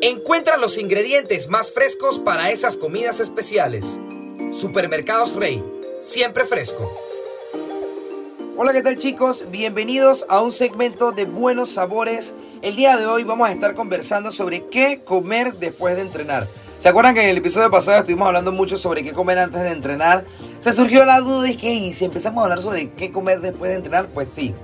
Encuentra los ingredientes más frescos para esas comidas especiales. Supermercados Rey, siempre fresco. Hola, ¿qué tal chicos? Bienvenidos a un segmento de buenos sabores. El día de hoy vamos a estar conversando sobre qué comer después de entrenar. ¿Se acuerdan que en el episodio pasado estuvimos hablando mucho sobre qué comer antes de entrenar? Se surgió la duda de que, ¿y si empezamos a hablar sobre qué comer después de entrenar? Pues sí.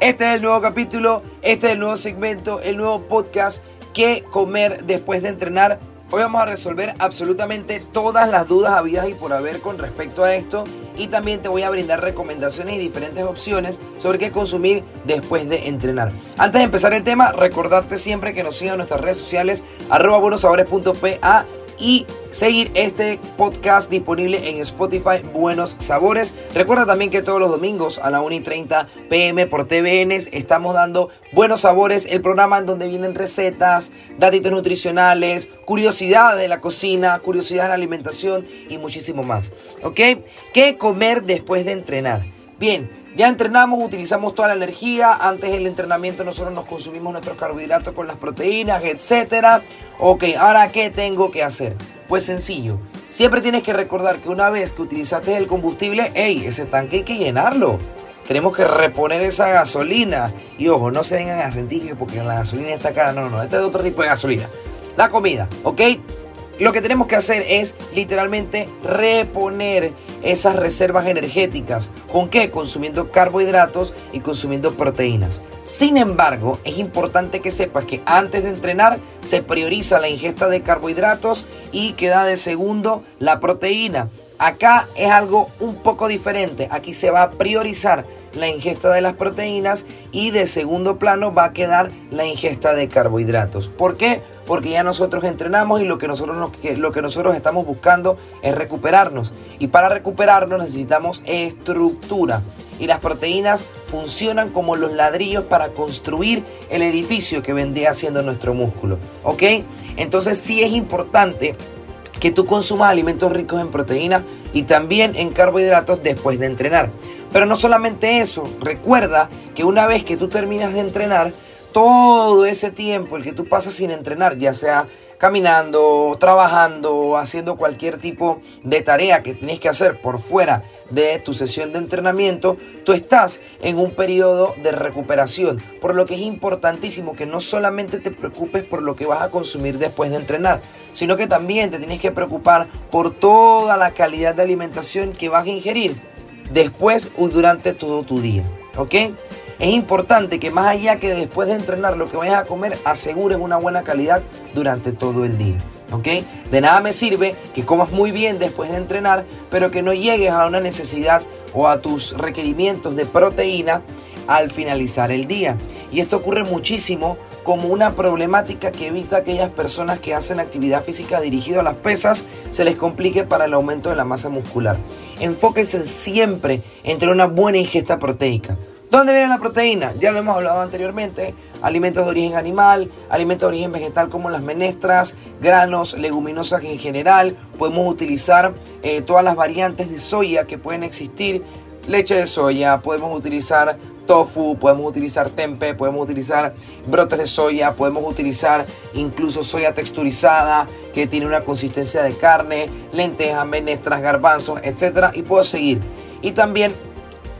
Este es el nuevo capítulo, este es el nuevo segmento, el nuevo podcast, qué comer después de entrenar. Hoy vamos a resolver absolutamente todas las dudas habidas y por haber con respecto a esto y también te voy a brindar recomendaciones y diferentes opciones sobre qué consumir después de entrenar. Antes de empezar el tema, recordarte siempre que nos sigan en nuestras redes sociales arroba buenosabores.pa y seguir este podcast disponible en Spotify Buenos Sabores. Recuerda también que todos los domingos a la 1 y 30 pm por TVN estamos dando Buenos Sabores, el programa en donde vienen recetas, datos nutricionales, curiosidades de la cocina, curiosidades de la alimentación y muchísimo más. ¿Ok? ¿Qué comer después de entrenar? Bien, ya entrenamos, utilizamos toda la energía. Antes del entrenamiento nosotros nos consumimos nuestros carbohidratos con las proteínas, etc. Ok, ahora ¿qué tengo que hacer? Pues sencillo. Siempre tienes que recordar que una vez que utilizaste el combustible, hey, ese tanque hay que llenarlo. Tenemos que reponer esa gasolina. Y ojo, no se vengan a sentir que porque la gasolina está cara. No, no, este es otro tipo de gasolina. La comida, ¿ok? Lo que tenemos que hacer es literalmente reponer esas reservas energéticas. ¿Con qué? Consumiendo carbohidratos y consumiendo proteínas. Sin embargo, es importante que sepas que antes de entrenar se prioriza la ingesta de carbohidratos y queda de segundo la proteína. Acá es algo un poco diferente. Aquí se va a priorizar la ingesta de las proteínas y de segundo plano va a quedar la ingesta de carbohidratos. ¿Por qué? Porque ya nosotros entrenamos y lo que nosotros, lo que nosotros estamos buscando es recuperarnos. Y para recuperarnos necesitamos estructura. Y las proteínas funcionan como los ladrillos para construir el edificio que vendría siendo nuestro músculo. ¿Ok? Entonces sí es importante que tú consumas alimentos ricos en proteínas y también en carbohidratos después de entrenar. Pero no solamente eso, recuerda que una vez que tú terminas de entrenar, todo ese tiempo, el que tú pasas sin entrenar, ya sea caminando, trabajando, haciendo cualquier tipo de tarea que tienes que hacer por fuera de tu sesión de entrenamiento, tú estás en un periodo de recuperación. Por lo que es importantísimo que no solamente te preocupes por lo que vas a consumir después de entrenar, sino que también te tienes que preocupar por toda la calidad de alimentación que vas a ingerir después o durante todo tu día. ¿Ok? Es importante que más allá que después de entrenar lo que vayas a comer, asegures una buena calidad durante todo el día. ¿Ok? De nada me sirve que comas muy bien después de entrenar, pero que no llegues a una necesidad o a tus requerimientos de proteína al finalizar el día. Y esto ocurre muchísimo como una problemática que evita a aquellas personas que hacen actividad física dirigida a las pesas se les complique para el aumento de la masa muscular. Enfóquense siempre en tener una buena ingesta proteica. ¿Dónde viene la proteína? Ya lo hemos hablado anteriormente. Alimentos de origen animal, alimentos de origen vegetal como las menestras, granos, leguminosas en general. Podemos utilizar eh, todas las variantes de soya que pueden existir. Leche de soya, podemos utilizar tofu, podemos utilizar tempe, podemos utilizar brotes de soya, podemos utilizar incluso soya texturizada que tiene una consistencia de carne, lentejas, menestras, garbanzos, etc. Y puedo seguir. Y también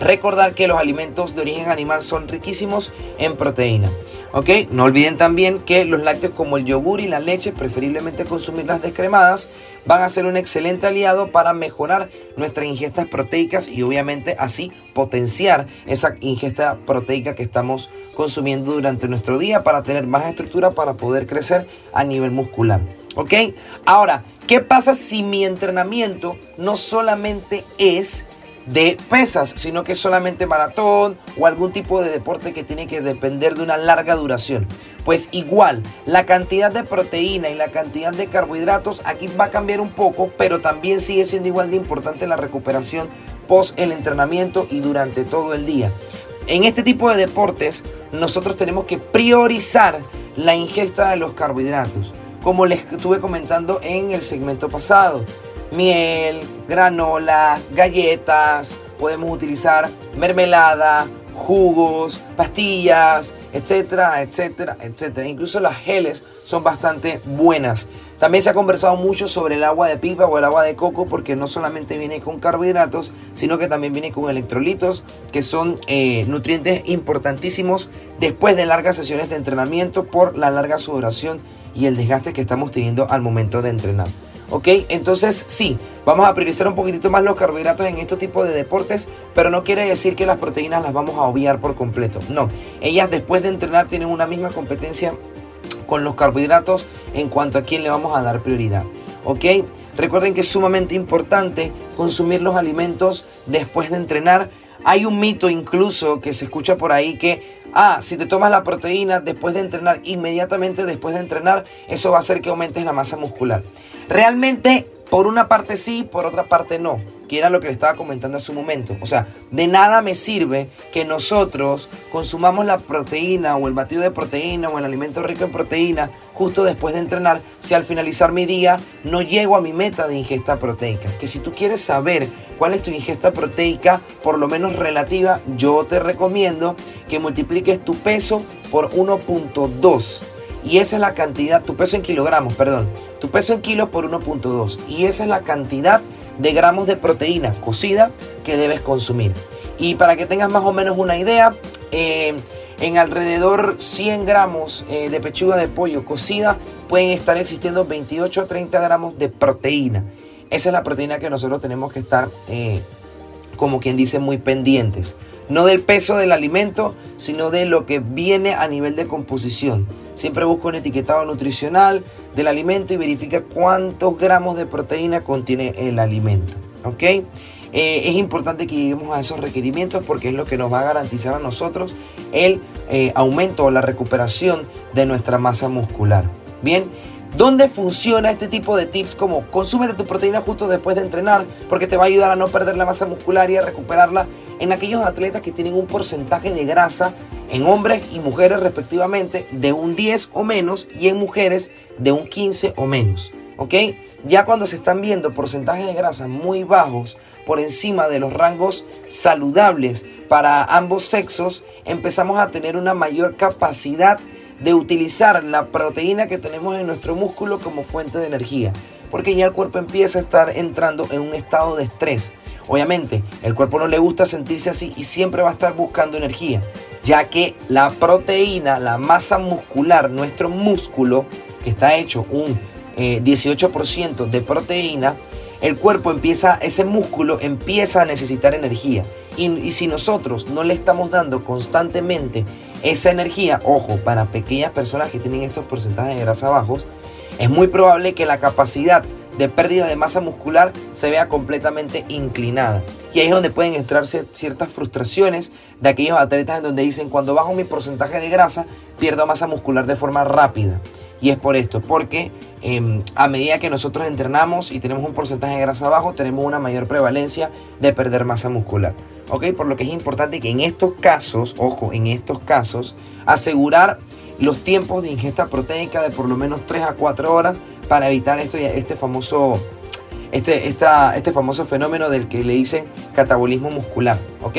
Recordar que los alimentos de origen animal son riquísimos en proteína. ¿Ok? No olviden también que los lácteos como el yogur y la leche, preferiblemente consumirlas descremadas, van a ser un excelente aliado para mejorar nuestras ingestas proteicas y obviamente así potenciar esa ingesta proteica que estamos consumiendo durante nuestro día para tener más estructura para poder crecer a nivel muscular. ¿Ok? Ahora, ¿qué pasa si mi entrenamiento no solamente es de pesas, sino que solamente maratón o algún tipo de deporte que tiene que depender de una larga duración. Pues igual, la cantidad de proteína y la cantidad de carbohidratos aquí va a cambiar un poco, pero también sigue siendo igual de importante la recuperación post el entrenamiento y durante todo el día. En este tipo de deportes nosotros tenemos que priorizar la ingesta de los carbohidratos, como les estuve comentando en el segmento pasado miel, granola, galletas, podemos utilizar mermelada, jugos, pastillas, etcétera, etcétera, etcétera. Incluso las geles son bastante buenas. También se ha conversado mucho sobre el agua de pipa o el agua de coco porque no solamente viene con carbohidratos, sino que también viene con electrolitos, que son eh, nutrientes importantísimos después de largas sesiones de entrenamiento por la larga sudoración y el desgaste que estamos teniendo al momento de entrenar. ¿Ok? Entonces sí, vamos a priorizar un poquitito más los carbohidratos en este tipo de deportes, pero no quiere decir que las proteínas las vamos a obviar por completo. No, ellas después de entrenar tienen una misma competencia con los carbohidratos en cuanto a quién le vamos a dar prioridad. ¿Ok? Recuerden que es sumamente importante consumir los alimentos después de entrenar. Hay un mito incluso que se escucha por ahí que Ah, si te tomas la proteína después de entrenar, inmediatamente después de entrenar, eso va a hacer que aumentes la masa muscular. Realmente, por una parte sí, por otra parte no que era lo que le estaba comentando hace un momento. O sea, de nada me sirve que nosotros consumamos la proteína o el batido de proteína o el alimento rico en proteína justo después de entrenar si al finalizar mi día no llego a mi meta de ingesta proteica. Que si tú quieres saber cuál es tu ingesta proteica, por lo menos relativa, yo te recomiendo que multipliques tu peso por 1.2. Y esa es la cantidad, tu peso en kilogramos, perdón. Tu peso en kilos por 1.2. Y esa es la cantidad de gramos de proteína cocida que debes consumir. Y para que tengas más o menos una idea, eh, en alrededor 100 gramos eh, de pechuga de pollo cocida pueden estar existiendo 28 a 30 gramos de proteína. Esa es la proteína que nosotros tenemos que estar, eh, como quien dice, muy pendientes. No del peso del alimento, sino de lo que viene a nivel de composición. Siempre busca un etiquetado nutricional del alimento y verifica cuántos gramos de proteína contiene el alimento. Eh, es importante que lleguemos a esos requerimientos porque es lo que nos va a garantizar a nosotros el eh, aumento o la recuperación de nuestra masa muscular. Bien, ¿Dónde funciona este tipo de tips como consúmete tu proteína justo después de entrenar? Porque te va a ayudar a no perder la masa muscular y a recuperarla en aquellos atletas que tienen un porcentaje de grasa en hombres y mujeres respectivamente de un 10 o menos y en mujeres de un 15 o menos. ¿Ok? Ya cuando se están viendo porcentajes de grasa muy bajos por encima de los rangos saludables para ambos sexos, empezamos a tener una mayor capacidad de utilizar la proteína que tenemos en nuestro músculo como fuente de energía. Porque ya el cuerpo empieza a estar entrando en un estado de estrés. Obviamente, el cuerpo no le gusta sentirse así y siempre va a estar buscando energía ya que la proteína, la masa muscular, nuestro músculo, que está hecho un 18% eh, de proteína, el cuerpo empieza, ese músculo empieza a necesitar energía. Y, y, si nosotros no le estamos dando constantemente esa energía, ojo, para pequeñas personas que tienen estos porcentajes de grasa bajos, es muy probable que la capacidad de pérdida de masa muscular se vea completamente inclinada. Y ahí es donde pueden entrarse ciertas frustraciones de aquellos atletas en donde dicen cuando bajo mi porcentaje de grasa pierdo masa muscular de forma rápida. Y es por esto, porque em, a medida que nosotros entrenamos y tenemos un porcentaje de grasa bajo, tenemos una mayor prevalencia de perder masa muscular. ¿Ok? Por lo que es importante que en estos casos, ojo, en estos casos, asegurar los tiempos de ingesta proteica de por lo menos 3 a 4 horas para evitar esto, este famoso este, este famoso fenómeno del que le dicen catabolismo muscular, ¿ok?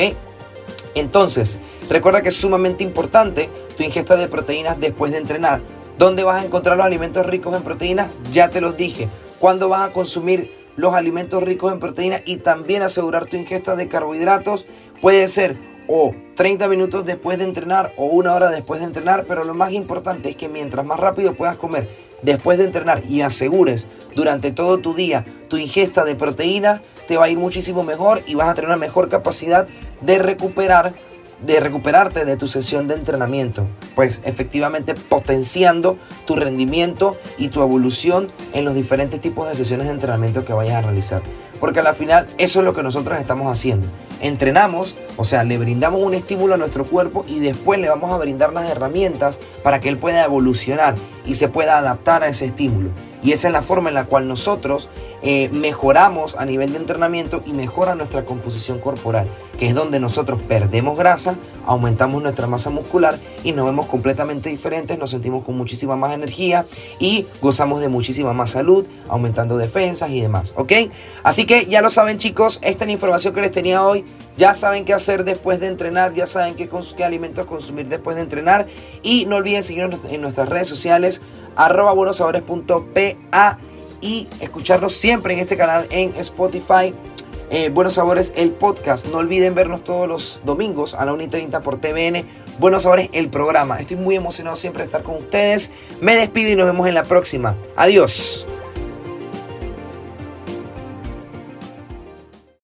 Entonces, recuerda que es sumamente importante tu ingesta de proteínas después de entrenar. ¿Dónde vas a encontrar los alimentos ricos en proteínas? Ya te los dije. ¿Cuándo vas a consumir los alimentos ricos en proteínas y también asegurar tu ingesta de carbohidratos? Puede ser o 30 minutos después de entrenar o una hora después de entrenar, pero lo más importante es que mientras más rápido puedas comer después de entrenar y asegures durante todo tu día tu ingesta de proteína, te va a ir muchísimo mejor y vas a tener una mejor capacidad de recuperar de recuperarte de tu sesión de entrenamiento, pues efectivamente potenciando tu rendimiento y tu evolución en los diferentes tipos de sesiones de entrenamiento que vayas a realizar. porque al final eso es lo que nosotros estamos haciendo. Entrenamos, o sea, le brindamos un estímulo a nuestro cuerpo y después le vamos a brindar las herramientas para que él pueda evolucionar y se pueda adaptar a ese estímulo. Y esa es la forma en la cual nosotros eh, mejoramos a nivel de entrenamiento y mejora nuestra composición corporal, que es donde nosotros perdemos grasa, aumentamos nuestra masa muscular y nos vemos completamente diferentes, nos sentimos con muchísima más energía y gozamos de muchísima más salud, aumentando defensas y demás, ¿ok? Así que ya lo saben chicos, esta es la información que les tenía hoy. Ya saben qué hacer después de entrenar, ya saben qué, qué alimentos consumir después de entrenar. Y no olviden seguirnos en nuestras redes sociales, arroba buenosabores.pa y escucharnos siempre en este canal en Spotify. Eh, Buenos Sabores, el podcast. No olviden vernos todos los domingos a la 1 y 30 por TVN. Buenos Sabores, el programa. Estoy muy emocionado siempre de estar con ustedes. Me despido y nos vemos en la próxima. Adiós.